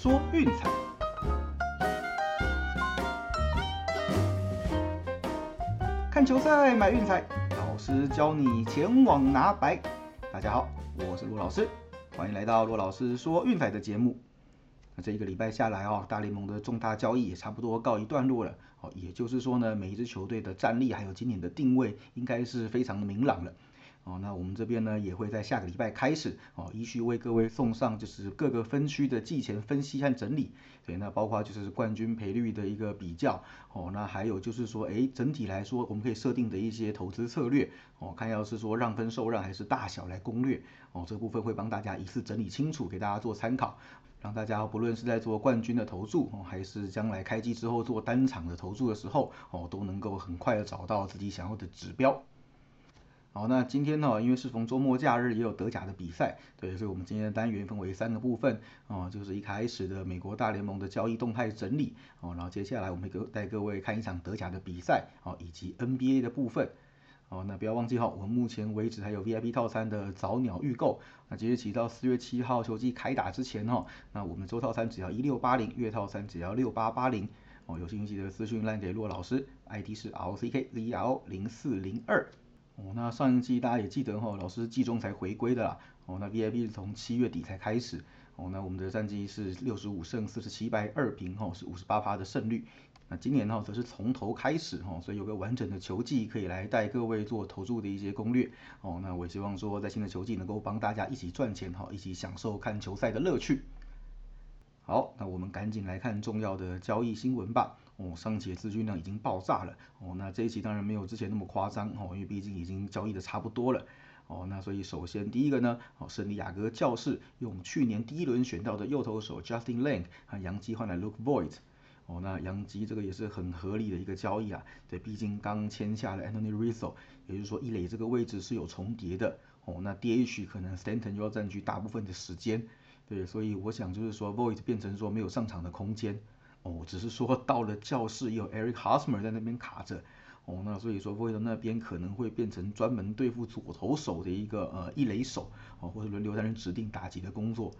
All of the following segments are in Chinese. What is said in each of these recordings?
说运彩。看球赛买运彩，老师教你前往拿白。大家好，我是陆老师，欢迎来到陆老师说运彩的节目。那这一个礼拜下来哦，大联盟的重大交易也差不多告一段落了。哦，也就是说呢，每一支球队的战力还有今年的定位，应该是非常的明朗了。哦，那我们这边呢也会在下个礼拜开始哦，依序为各位送上就是各个分区的季前分析和整理。对，那包括就是冠军赔率的一个比较。哦，那还有就是说，哎，整体来说我们可以设定的一些投资策略。哦，看要是说让分受让还是大小来攻略。哦，这部分会帮大家一次整理清楚，给大家做参考，让大家不论是在做冠军的投注，哦，还是将来开机之后做单场的投注的时候，哦，都能够很快的找到自己想要的指标。好，那今天呢，因为是逢周末假日，也有德甲的比赛，对，所以我们今天的单元分为三个部分，哦，就是一开始的美国大联盟的交易动态整理，哦，然后接下来我们会带各位看一场德甲的比赛，哦，以及 NBA 的部分，哦，那不要忘记哈，我们目前为止还有 VIP 套餐的早鸟预购，那即日起到四月七号球季开打之前哈，那我们周套餐只要一六八零，月套餐只要六八八零，哦，有兴趣的私讯赖给洛老师，ID 是 R C K Z L 零四零二。哦，那上一季大家也记得哈，老师季中才回归的啦。哦，那 VIP 是从七月底才开始。哦，那我们的战绩是六十五胜四十七败二平，哈，是五十八趴的胜率。那今年呢，则是从头开始，哈，所以有个完整的球季可以来带各位做投注的一些攻略。哦，那我也希望说，在新的球季能够帮大家一起赚钱，哈，一起享受看球赛的乐趣。好，那我们赶紧来看重要的交易新闻吧。哦，上期的资金量已经爆炸了。哦，那这一期当然没有之前那么夸张。哦，因为毕竟已经交易的差不多了。哦，那所以首先第一个呢，哦，圣地亚哥教士用去年第一轮选到的右投手 Justin Lang 和杨基换来 Luke Voigt。哦，那杨基这个也是很合理的一个交易啊。对，毕竟刚签下了 Anthony Rizzo，也就是说一垒这个位置是有重叠的。哦，那 DH 可能 Stanton 又要占据大部分的时间。对，所以我想就是说，Void 变成说没有上场的空间，哦，只是说到了教室有 Eric Hosmer 在那边卡着，哦，那所以说 Void 那边可能会变成专门对付左投手的一个呃一垒手，哦，或者轮流担任指定打击的工作，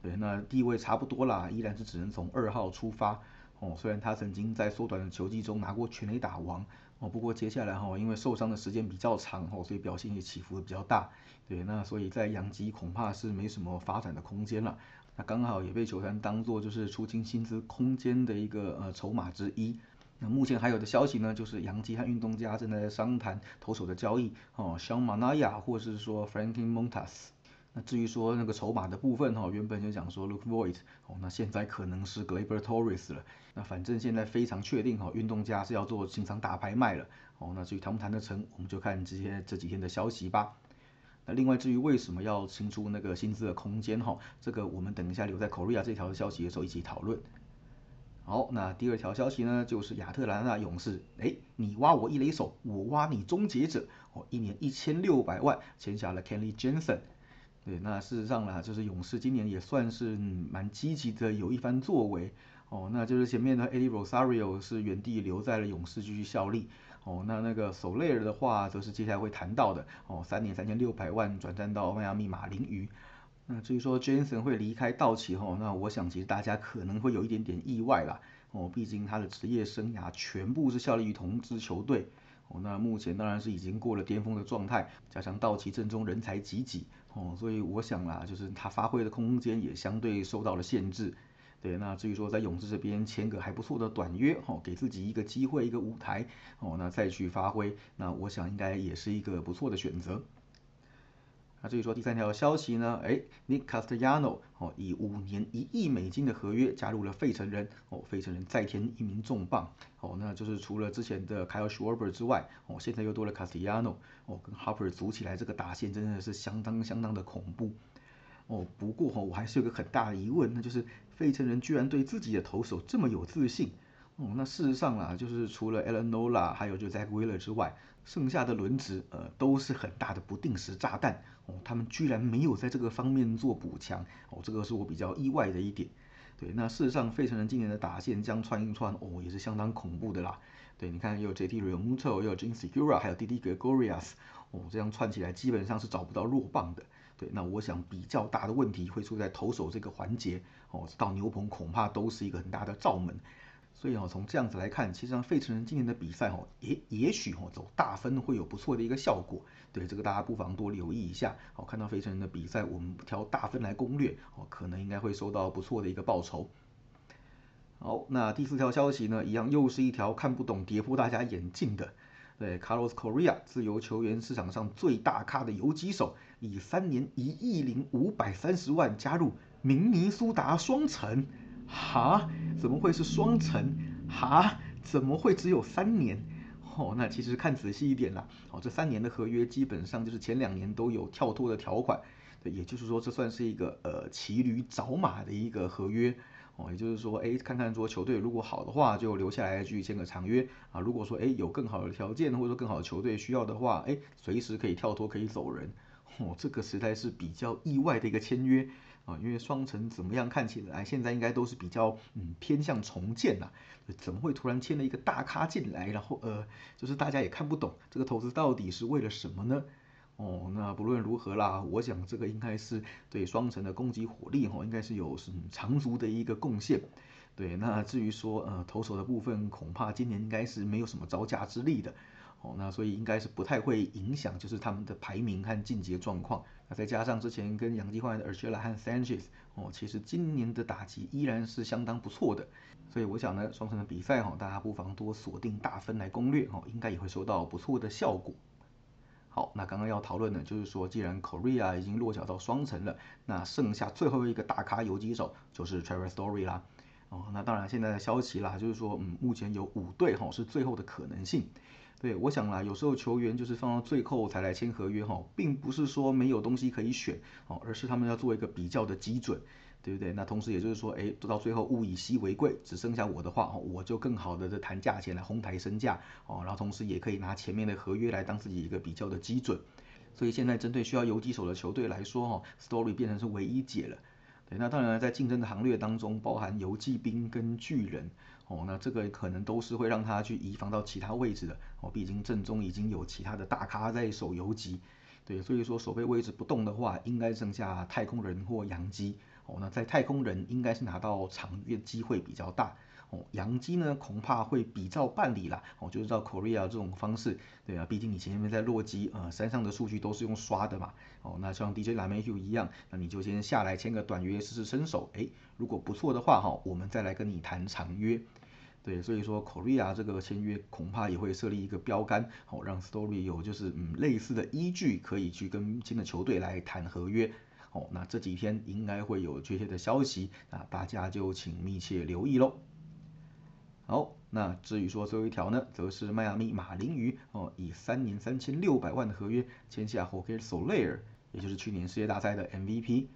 对，那地位差不多啦，依然是只能从二号出发，哦，虽然他曾经在缩短的球季中拿过全垒打王。哦，不过接下来哈，因为受伤的时间比较长哦，所以表现也起伏比较大。对，那所以在洋基恐怕是没什么发展的空间了。那刚好也被球团当做就是出清薪资空间的一个呃筹码之一。那目前还有的消息呢，就是洋基和运动家正在商谈投手的交易哦，像马纳亚或是说 Franklin Montas。那至于说那个筹码的部分哈，原本就讲说 Look Void 哦，那现在可能是 Gleyber Torres 了。那反正现在非常确定哈，运动家是要做清仓大拍卖了哦。那至于谈不谈得成，我们就看这些这几天的消息吧。那另外至于为什么要清出那个薪资的空间哈，这个我们等一下留在 Korea 这条消息的时候一起讨论。好，那第二条消息呢，就是亚特兰大勇士，哎，你挖我一雷手，我挖你终结者哦，一年一千六百万签下了 Kenley Jensen。对，那事实上啦，就是勇士今年也算是蛮积极的，有一番作为哦。那就是前面的 Eddie Rosario 是原地留在了勇士继续效力哦。那那个 Soler 的话，则是接下来会谈到的哦，三年三千六百万转战到迈阿密马林鱼。那至于说 Jensen 会离开道奇后，那我想其实大家可能会有一点点意外啦哦，毕竟他的职业生涯全部是效力于同支球队。哦，那目前当然是已经过了巅峰的状态，加上道奇阵中人才济济，哦，所以我想啦，就是他发挥的空间也相对受到了限制。对，那至于说在勇士这边签个还不错的短约，哦，给自己一个机会一个舞台，哦，那再去发挥，那我想应该也是一个不错的选择。那至于说第三条消息呢？哎，Nick Castellano 哦，以五年一亿美金的合约加入了费城人哦，费城人再添一名重磅哦，那就是除了之前的 Kyle Schwarber 之外哦，现在又多了 Castellano 哦，跟 Harper 组起来这个打线真的是相当相当的恐怖哦。不过哈，我还是有个很大的疑问，那就是费城人居然对自己的投手这么有自信哦。那事实上啦，就是除了 Alanola 还有就 Zach Wheeler 之外。剩下的轮值，呃，都是很大的不定时炸弹哦。他们居然没有在这个方面做补强哦，这个是我比较意外的一点。对，那事实上，费城人今年的打线将串一串哦，也是相当恐怖的啦。对，你看，有 JT Realmuto，有 Jin Segura，还有 Didi Gregorius，哦，这样串起来基本上是找不到弱棒的。对，那我想比较大的问题会出在投手这个环节，哦，到牛棚恐怕都是一个很大的罩门。所以哦，从这样子来看，其实上费城人今年的比赛哦，也也许哦走大分会有不错的一个效果。对，这个大家不妨多留意一下。哦，看到费城人的比赛，我们挑大分来攻略，哦，可能应该会收到不错的一个报酬。好，那第四条消息呢，一样又是一条看不懂、跌破大家眼镜的。对，Carlos Correa，自由球员市场上最大咖的游击手，以三年一亿零五百三十万加入明尼苏达双城。哈？怎么会是双城？哈？怎么会只有三年？哦，那其实看仔细一点啦，哦，这三年的合约基本上就是前两年都有跳脱的条款，对，也就是说这算是一个呃骑驴找马的一个合约。哦，也就是说，哎，看看说球队如果好的话，就留下来继续签个长约啊。如果说，哎，有更好的条件或者说更好的球队需要的话，哎，随时可以跳脱可以走人。哦，这个实在是比较意外的一个签约啊，因为双城怎么样看起来现在应该都是比较嗯偏向重建呐，怎么会突然签了一个大咖进来，然后呃，就是大家也看不懂这个投资到底是为了什么呢？哦，那不论如何啦，我想这个应该是对双城的攻击火力哈，应该是有是长足的一个贡献。对，那至于说呃投手的部分，恐怕今年应该是没有什么招架之力的。哦，那所以应该是不太会影响就是他们的排名和晋级状况。那再加上之前跟洋基换来的 Urshela 和 Sanchez，哦，其实今年的打击依然是相当不错的。所以我想呢，双城的比赛哈，大家不妨多锁定大分来攻略哦，应该也会收到不错的效果。好，那刚刚要讨论的，就是说，既然 Korea 已经落脚到双城了，那剩下最后一个大咖游击手就是 Trevor Story 啦。哦，那当然现在的消息啦，就是说，嗯，目前有五队哈是最后的可能性。对，我想啦，有时候球员就是放到最后才来签合约哈，并不是说没有东西可以选哦，而是他们要做一个比较的基准。对不对？那同时也就是说，哎，做到最后物以稀为贵，只剩下我的话，我就更好的谈价钱来哄抬身价哦。然后同时也可以拿前面的合约来当自己一个比较的基准。所以现在针对需要游击手的球队来说，哈，Story 变成是唯一解了。对，那当然在竞争的行列当中，包含游击兵跟巨人哦，那这个可能都是会让他去移防到其他位置的哦。毕竟正中已经有其他的大咖在守游击。对，所以说守备位置不动的话，应该剩下太空人或洋基。哦，那在太空人应该是拿到长约机会比较大。哦，洋基呢恐怕会比照办理啦。哦，就是照 Korea 这种方式，对啊，毕竟你前面在洛基呃山上的数据都是用刷的嘛。哦，那像 DJ LaMayu 一样，那你就先下来签个短约试试身手。哎，如果不错的话哈，我们再来跟你谈长约。对，所以说 Korea 这个签约恐怕也会设立一个标杆，好让 Story 有就是嗯类似的依据可以去跟新的球队来谈合约。哦，那这几天应该会有确切的消息，那大家就请密切留意喽。好，那至于说最后一条呢，则是迈阿密马林鱼哦，以三年三千六百万的合约签下 Jorge Soler，也就是去年世界大赛的 MVP。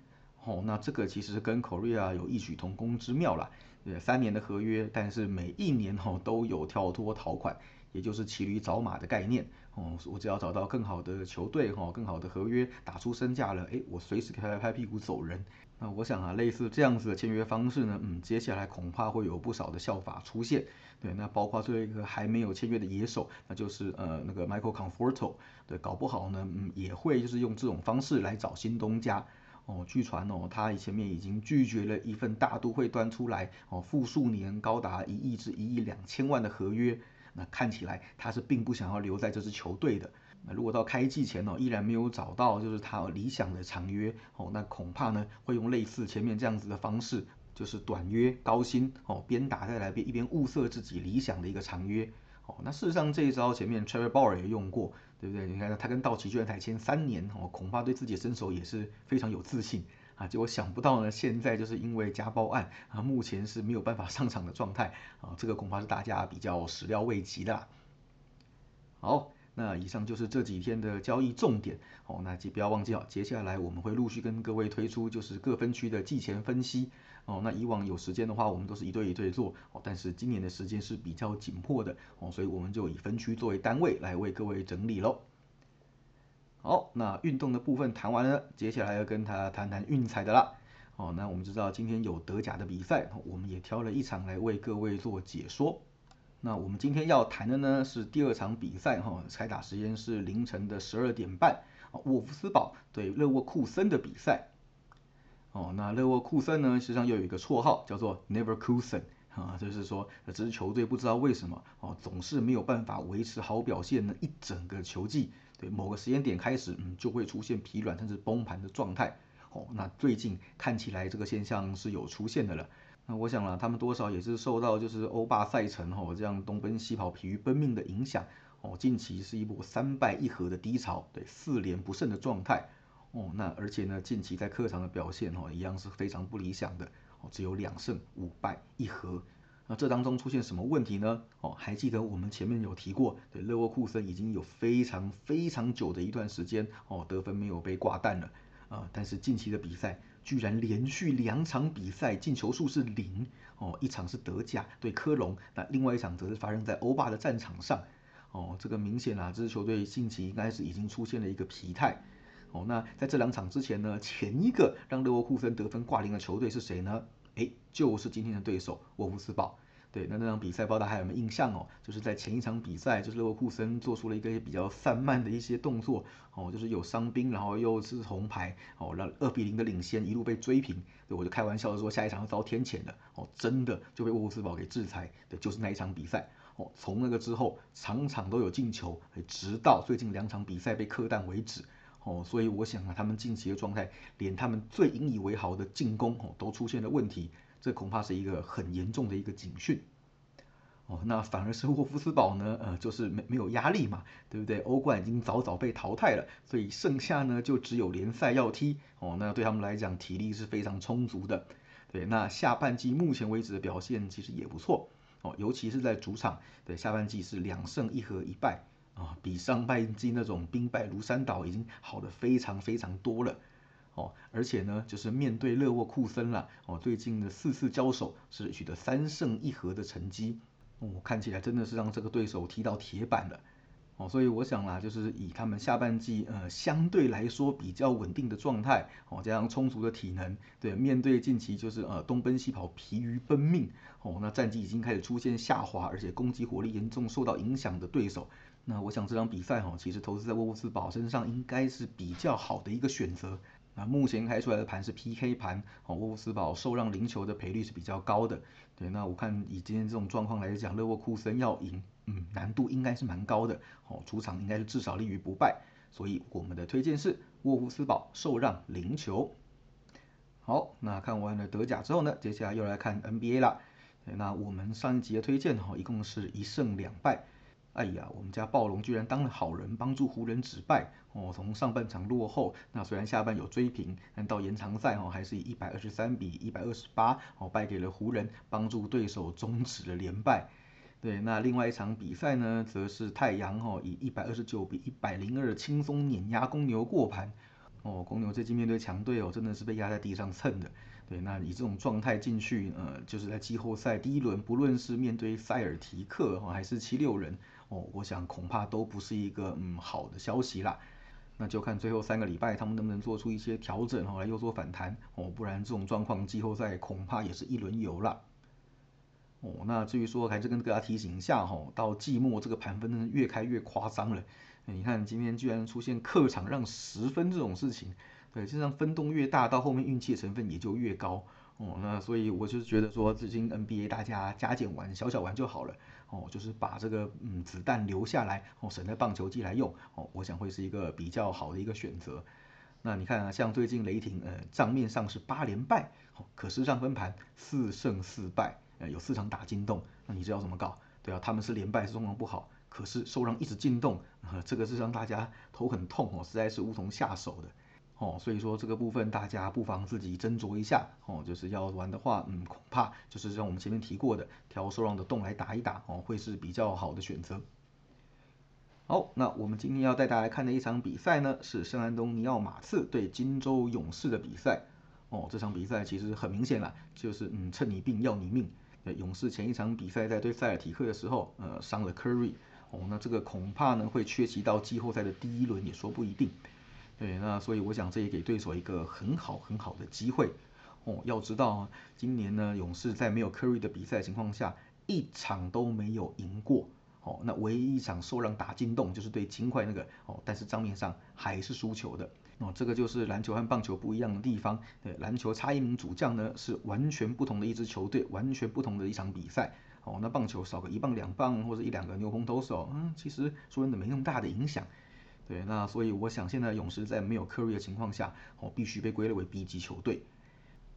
哦，那这个其实跟 Korea 有异曲同工之妙啦，三年的合约，但是每一年哦都有跳脱条款，也就是骑驴找马的概念。哦，我只要找到更好的球队哈，更好的合约，打出身价了，哎，我随时可以拍屁股走人。那我想啊，类似这样子的签约方式呢，嗯，接下来恐怕会有不少的效法出现。对，那包括最后一个还没有签约的野手，那就是呃那个 Michael Conforto，对，搞不好呢，嗯，也会就是用这种方式来找新东家。哦，据传哦，他前面已经拒绝了一份大都会端出来哦，复数年高达一亿至一亿两千万的合约。那看起来他是并不想要留在这支球队的。那如果到开季前哦，依然没有找到就是他理想的长约哦，那恐怕呢会用类似前面这样子的方式，就是短约高薪哦，边打再来边一边物色自己理想的一个长约哦。那事实上这一招前面 Trevor Bauer 也用过，对不对？你看他跟道奇居然才签三年哦，恐怕对自己的身手也是非常有自信。啊，结果想不到呢，现在就是因为家暴案啊，目前是没有办法上场的状态啊，这个恐怕是大家比较始料未及的。好，那以上就是这几天的交易重点哦，那记不要忘记哦，接下来我们会陆续跟各位推出就是各分区的季前分析哦，那以往有时间的话，我们都是一对一对做哦，但是今年的时间是比较紧迫的哦，所以我们就以分区作为单位来为各位整理喽。好，那运动的部分谈完了，接下来要跟他谈谈运彩的啦。哦，那我们知道今天有德甲的比赛，我们也挑了一场来为各位做解说。那我们今天要谈的呢是第二场比赛哈，开打时间是凌晨的十二点半，沃夫斯堡对勒沃库森的比赛。哦，那勒沃库森呢，实际上又有一个绰号叫做 Neverkusen，啊，就是说这支球队不知道为什么哦，总是没有办法维持好表现呢，一整个球季，对某个时间点开始，嗯，就会出现疲软甚至崩盘的状态。哦，那最近看起来这个现象是有出现的了。那我想啊，他们多少也是受到就是欧霸赛程哦这样东奔西跑、疲于奔命的影响哦。近期是一波三败一和的低潮，对四连不胜的状态哦。那而且呢，近期在客场的表现哦，一样是非常不理想的哦，只有两胜五败一和。那这当中出现什么问题呢？哦，还记得我们前面有提过，对勒沃库森已经有非常非常久的一段时间哦，得分没有被挂蛋了啊。但是近期的比赛。居然连续两场比赛进球数是零哦，一场是德甲对科隆，那另外一场则是发生在欧霸的战场上哦，这个明显啊，这支球队近期应该是已经出现了一个疲态哦。那在这两场之前呢，前一个让勒沃库森得分挂零的球队是谁呢？哎，就是今天的对手沃夫斯堡。对，那那场比赛，不知道大家还有没有印象哦？就是在前一场比赛，就是勒沃库森做出了一个比较散漫的一些动作，哦，就是有伤兵，然后又是红牌，哦，让二比零的领先一路被追平。对，我就开玩笑的说，下一场要遭天谴的，哦，真的就被沃斯堡给制裁。对，就是那一场比赛，哦，从那个之后，场场都有进球，直到最近两场比赛被客淡为止。哦，所以我想啊，他们近期的状态，连他们最引以为豪的进攻，哦，都出现了问题。这恐怕是一个很严重的一个警讯，哦，那反而是沃夫斯堡呢，呃，就是没没有压力嘛，对不对？欧冠已经早早被淘汰了，所以剩下呢就只有联赛要踢，哦，那对他们来讲体力是非常充足的，对，那下半季目前为止的表现其实也不错，哦，尤其是在主场，对，下半季是两胜一和一败，啊，比上半季那种兵败如山倒已经好的非常非常多了。哦，而且呢，就是面对勒沃库森了，哦，最近的四次交手是取得三胜一和的成绩，哦，看起来真的是让这个对手踢到铁板了，哦，所以我想啦，就是以他们下半季呃相对来说比较稳定的状态，哦，加上充足的体能，对，面对近期就是呃东奔西跑、疲于奔命，哦，那战绩已经开始出现下滑，而且攻击火力严重受到影响的对手，那我想这场比赛哈，其实投资在沃夫斯堡身上应该是比较好的一个选择。那目前开出来的盘是 PK 盘，哦，沃夫斯堡受让零球的赔率是比较高的。对，那我看以今天这种状况来讲，勒沃库森要赢，嗯，难度应该是蛮高的。哦，主场应该是至少立于不败，所以我们的推荐是沃夫斯堡受让零球。好，那看完了德甲之后呢，接下来又来看 NBA 啦。那我们上一集的推荐哈，一共是一胜两败。哎呀，我们家暴龙居然当了好人，帮助湖人止败哦。从上半场落后，那虽然下半有追平，但到延长赛哦，还是以一百二十三比一百二十八哦败给了湖人，帮助对手终止了连败。对，那另外一场比赛呢，则是太阳哦以一百二十九比一百零二轻松碾压公牛过盘。哦，公牛最近面对强队哦，真的是被压在地上蹭的。对，那以这种状态进去，呃，就是在季后赛第一轮，不论是面对塞尔提克哦，还是七六人。哦，我想恐怕都不是一个嗯好的消息啦，那就看最后三个礼拜他们能不能做出一些调整哦，来又做反弹哦，不然这种状况季后赛恐怕也是一轮游了。哦，那至于说还是跟大家提醒一下哈，到季末这个盘分真的越开越夸张了，你看今天居然出现客场让十分这种事情，对，实际上分动越大，到后面运气成分也就越高。哦，那所以我就是觉得说，至今 NBA 大家加减玩、小小玩就好了。哦，就是把这个嗯子弹留下来，哦，省在棒球季来用。哦，我想会是一个比较好的一个选择。那你看啊，像最近雷霆，呃，账面上是八连败，哦，可是上分盘四胜四败，呃，有四场打进洞。那你知道怎么搞？对啊，他们是连败，是状况不好，可是受让一直进洞，这个是让大家头很痛哦，实在是无从下手的。哦，所以说这个部分大家不妨自己斟酌一下哦。就是要玩的话，嗯，恐怕就是像我们前面提过的，挑受让的洞来打一打哦，会是比较好的选择。好，那我们今天要带大家来看的一场比赛呢，是圣安东尼奥马刺对金州勇士的比赛。哦，这场比赛其实很明显了，就是嗯，趁你病要你命。勇士前一场比赛在对塞尔提克的时候，呃，伤了 Curry，哦，那这个恐怕呢会缺席到季后赛的第一轮也说不一定。对，那所以我想这也给对手一个很好很好的机会哦。要知道，今年呢，勇士在没有 Curry 的比赛情况下，一场都没有赢过。哦，那唯一一场受让打进洞就是对金块那个哦，但是账面上还是输球的。哦，这个就是篮球和棒球不一样的地方。对，篮球差一名主将呢，是完全不同的一支球队，完全不同的一场比赛。哦，那棒球少个一棒两棒或者一两个牛棚投手，嗯，其实说真的没那么大的影响。对，那所以我想现在勇士在没有 Curry 的情况下，哦，必须被归类为 B 级球队。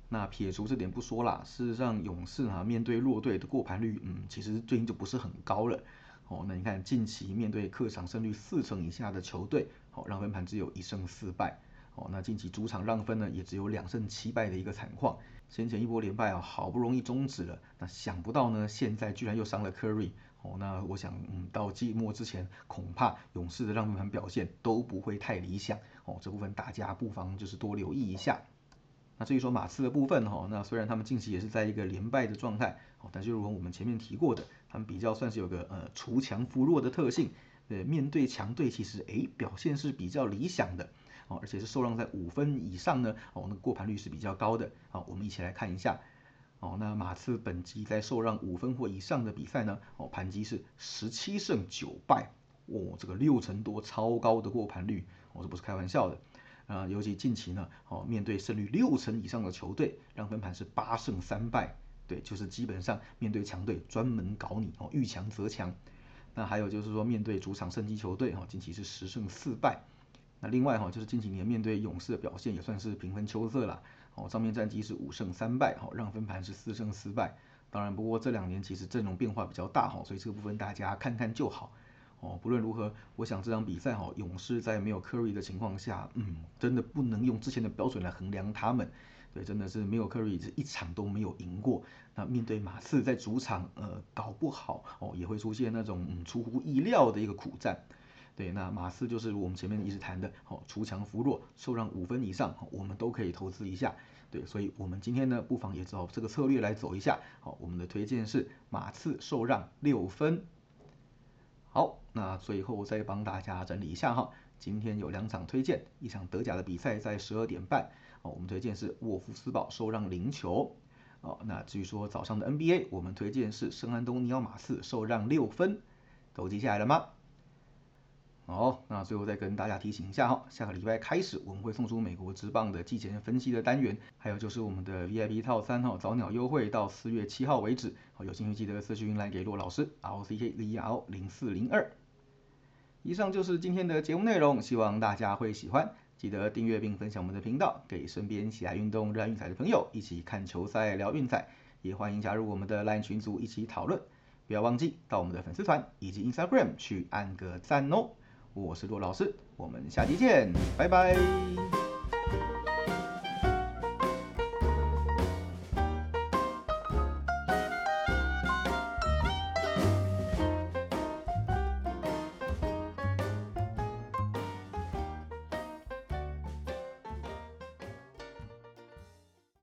那撇除这点不说啦，事实上勇士啊面对弱队的过盘率，嗯，其实最近就不是很高了。哦，那你看近期面对客场胜率四成以下的球队，哦，让分盘只有一胜四败。哦，那近期主场让分呢也只有两胜七败的一个惨况。先前一波连败啊，好不容易终止了，那想不到呢，现在居然又伤了 Curry。哦，那我想，嗯，到季末之前，恐怕勇士的让分盘表现都不会太理想。哦，这部分大家不妨就是多留意一下。那至于说马刺的部分哈，那虽然他们近期也是在一个连败的状态，哦，但是如果我们前面提过的，他们比较算是有个呃除强扶弱的特性，呃，面对强队其实诶表现是比较理想的，哦，而且是受让在五分以上呢，哦，那个过盘率是比较高的，好，我们一起来看一下，哦，那马刺本季在受让五分或以上的比赛呢，哦，盘击是十七胜九败，哦，这个六成多超高的过盘率，哦，这不是开玩笑的。啊，尤其近期呢，哦，面对胜率六成以上的球队，让分盘是八胜三败，对，就是基本上面对强队专门搞你哦，遇强则强。那还有就是说，面对主场胜级球队，哈，近期是十胜四败。那另外哈，就是近几年面对勇士的表现也算是平分秋色了，哦，上面战绩是五胜三败，哈，让分盘是四胜四败。当然，不过这两年其实阵容变化比较大，哈，所以这个部分大家看看就好。哦，不论如何，我想这场比赛哈，勇士在没有 Curry 的情况下，嗯，真的不能用之前的标准来衡量他们。对，真的是没有 Curry，是一场都没有赢过。那面对马刺在主场，呃，搞不好哦，也会出现那种嗯出乎意料的一个苦战。对，那马刺就是我们前面一直谈的，好，除强扶弱，受让五分以上，我们都可以投资一下。对，所以我们今天呢，不妨也照这个策略来走一下。好，我们的推荐是马刺受让六分。好，那最后再帮大家整理一下哈，今天有两场推荐，一场德甲的比赛在十二点半，哦，我们推荐是沃夫斯堡受让零球，哦，那至于说早上的 NBA，我们推荐是圣安东尼奥马刺受让六分，都记下来了吗？好，那最后再跟大家提醒一下哈，下个礼拜开始我们会送出美国职棒的季前分析的单元，还有就是我们的 VIP 套餐哈，早鸟优惠到四月七号为止，好，有兴趣记得私讯来给骆老师，R C K Z R 零四零二。以上就是今天的节目内容，希望大家会喜欢，记得订阅并分享我们的频道，给身边喜爱运动、热爱运彩的朋友一起看球赛、聊运彩，也欢迎加入我们的 LINE 群组一起讨论，不要忘记到我们的粉丝团以及 Instagram 去按个赞哦。我是骆老师，我们下期见，拜拜。